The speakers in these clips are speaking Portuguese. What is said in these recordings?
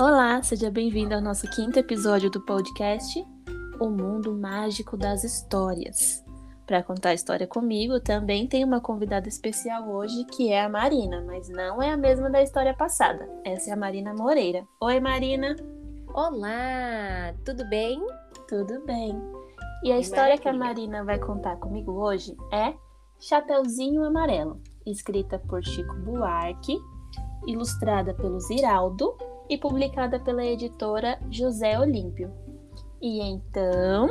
Olá, seja bem-vindo ao nosso quinto episódio do podcast O Mundo Mágico das Histórias. Para contar a história comigo, também tem uma convidada especial hoje, que é a Marina, mas não é a mesma da história passada. Essa é a Marina Moreira. Oi, Marina. Olá, tudo bem? Tudo bem. E a que história maravilha. que a Marina vai contar comigo hoje é Chapeuzinho Amarelo, escrita por Chico Buarque, ilustrada pelo Ziraldo e publicada pela editora José Olímpio. E então.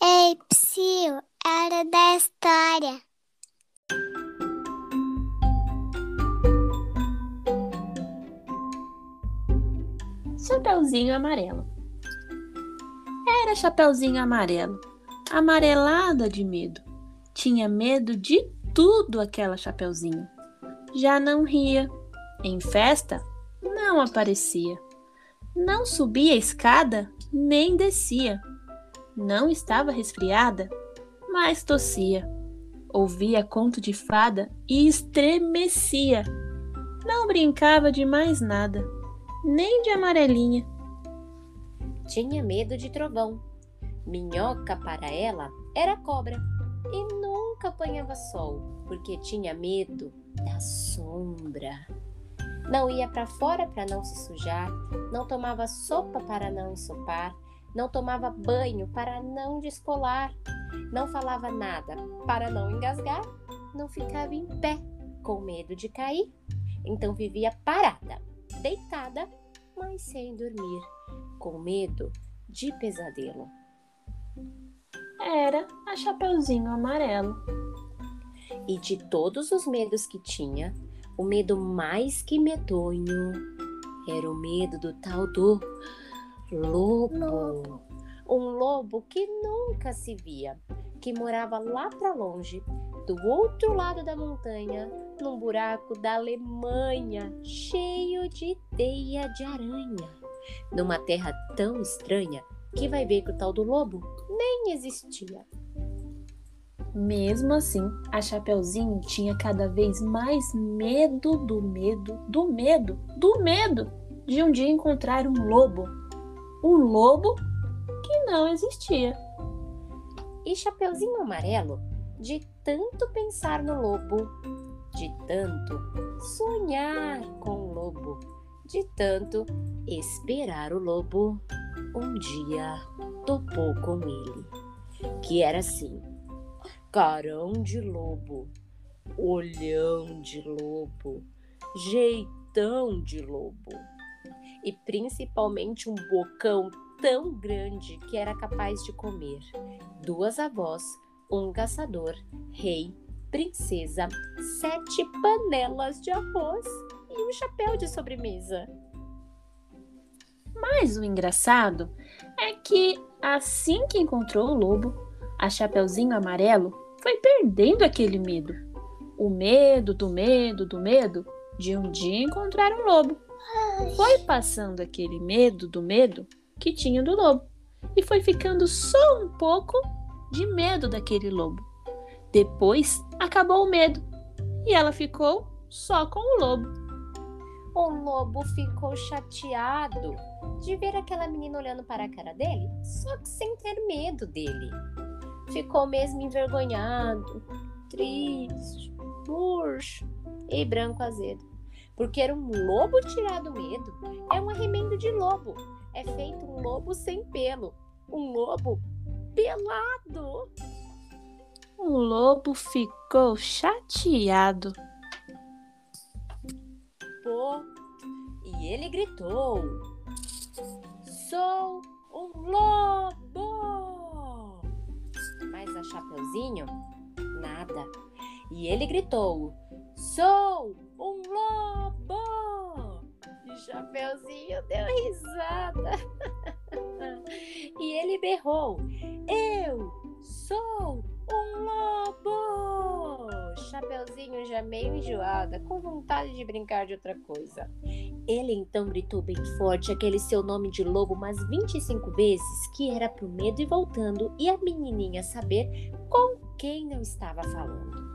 Ei, é hora da história. Chapeuzinho Amarelo. Era Chapeuzinho Amarelo, amarelada de medo. Tinha medo de tudo aquela Chapeuzinho. Já não ria. Em festa, não aparecia. Não subia a escada, nem descia. Não estava resfriada, mas tossia. Ouvia conto de fada e estremecia. Não brincava de mais nada, nem de amarelinha. Tinha medo de trovão. Minhoca para ela era cobra e nunca apanhava sol, porque tinha medo da sombra. Não ia para fora para não se sujar, não tomava sopa para não ensopar, não tomava banho para não descolar, não falava nada para não engasgar, não ficava em pé com medo de cair. Então vivia parada, deitada, mas sem dormir, com medo de pesadelo era a Chapeuzinho Amarelo. E de todos os medos que tinha, o medo mais que medonho era o medo do tal do lobo. lobo. Um lobo que nunca se via, que morava lá para longe, do outro lado da montanha, num buraco da Alemanha, cheio de teia de aranha. Numa terra tão estranha que vai ver que o tal do lobo nem existia. Mesmo assim, a Chapeuzinho tinha cada vez mais medo do medo, do medo, do medo de um dia encontrar um lobo. Um lobo que não existia. E Chapeuzinho Amarelo, de tanto pensar no lobo, de tanto sonhar com o lobo, de tanto esperar o lobo, um dia topou com ele, que era assim: carão de lobo, olhão de lobo, jeitão de lobo, e principalmente um bocão tão grande que era capaz de comer duas avós, um caçador, rei, princesa, sete panelas de arroz e um chapéu de sobremesa. Mas o engraçado é que assim que encontrou o lobo, a Chapeuzinho Amarelo foi perdendo aquele medo. O medo do medo do medo de um dia encontrar um lobo. Foi passando aquele medo do medo que tinha do lobo e foi ficando só um pouco de medo daquele lobo. Depois acabou o medo e ela ficou só com o lobo. O lobo ficou chateado de ver aquela menina olhando para a cara dele, só que sem ter medo dele. Ficou mesmo envergonhado, triste, murcho e branco azedo. Porque era um lobo tirado medo. É um arremendo de lobo. É feito um lobo sem pelo. Um lobo pelado. O lobo ficou chateado e ele gritou: Sou um lobo! Mas a Chapeuzinho, nada. E ele gritou: Sou um lobo! E Chapeuzinho deu risada. e ele berrou: Eu sou um lobo! Chapeuzinho já meio enjoada, com vontade de brincar de outra coisa. Ele então gritou bem forte aquele seu nome de lobo umas 25 vezes, que era pro medo e voltando, e a menininha saber com quem não estava falando.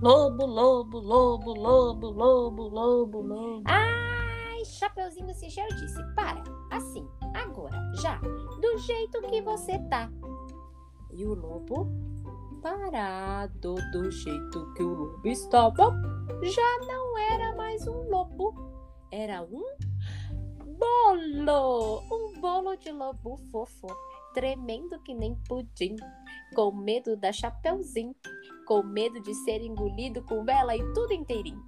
Lobo, lobo, lobo, lobo, lobo, lobo, lobo. Ai, Chapeuzinho e disse: Para, assim, agora, já, do jeito que você tá. E o lobo, parado do jeito que o lobo estava, já não era mais um lobo, era um bolo, um bolo de lobo fofo, tremendo que nem pudim, com medo da Chapeuzinho, com medo de ser engolido com vela e tudo inteirinho.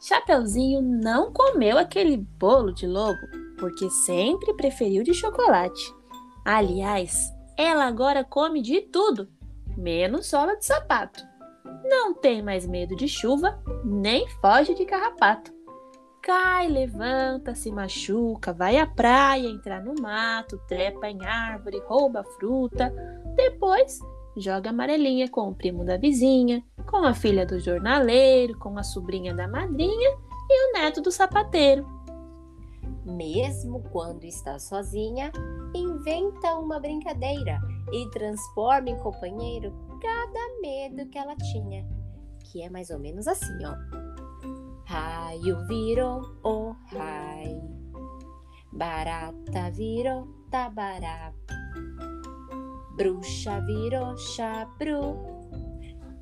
Chapeuzinho não comeu aquele bolo de lobo, porque sempre preferiu de chocolate. Aliás, ela agora come de tudo, menos sola de sapato. Não tem mais medo de chuva, nem foge de carrapato. Cai, levanta, se machuca, vai à praia, entrar no mato, trepa em árvore, rouba fruta. Depois joga amarelinha com o primo da vizinha, com a filha do jornaleiro, com a sobrinha da madrinha e o neto do sapateiro. Mesmo quando está sozinha, inventa uma brincadeira e transforma em companheiro cada medo que ela tinha, que é mais ou menos assim, ó. Raio virou o oh, raio, barata virou tabará, bruxa virou chabru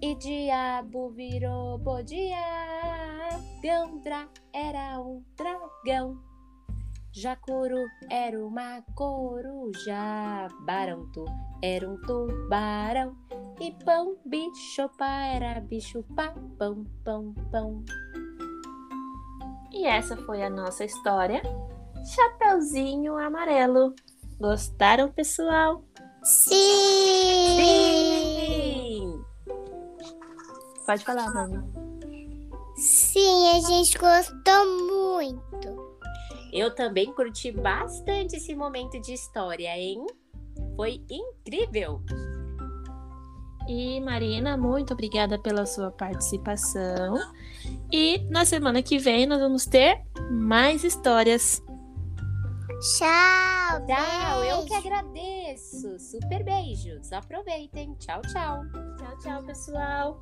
e diabo virou bodiá. Gandra era um dragão. Jacuru era uma coruja, Barantu era um tubarão e pão bicho pá era bicho pá, pão, pão, pão. E essa foi a nossa história. Chapeuzinho Amarelo. Gostaram, pessoal? Sim! Sim! Pode falar, Mami. Sim, a gente gostou muito. Eu também curti bastante esse momento de história, hein? Foi incrível! E Marina, muito obrigada pela sua participação. E na semana que vem nós vamos ter mais histórias. Tchau, Tchau, eu beijo. que agradeço. Super beijos. Aproveitem. Tchau, tchau. Tchau, tchau, pessoal.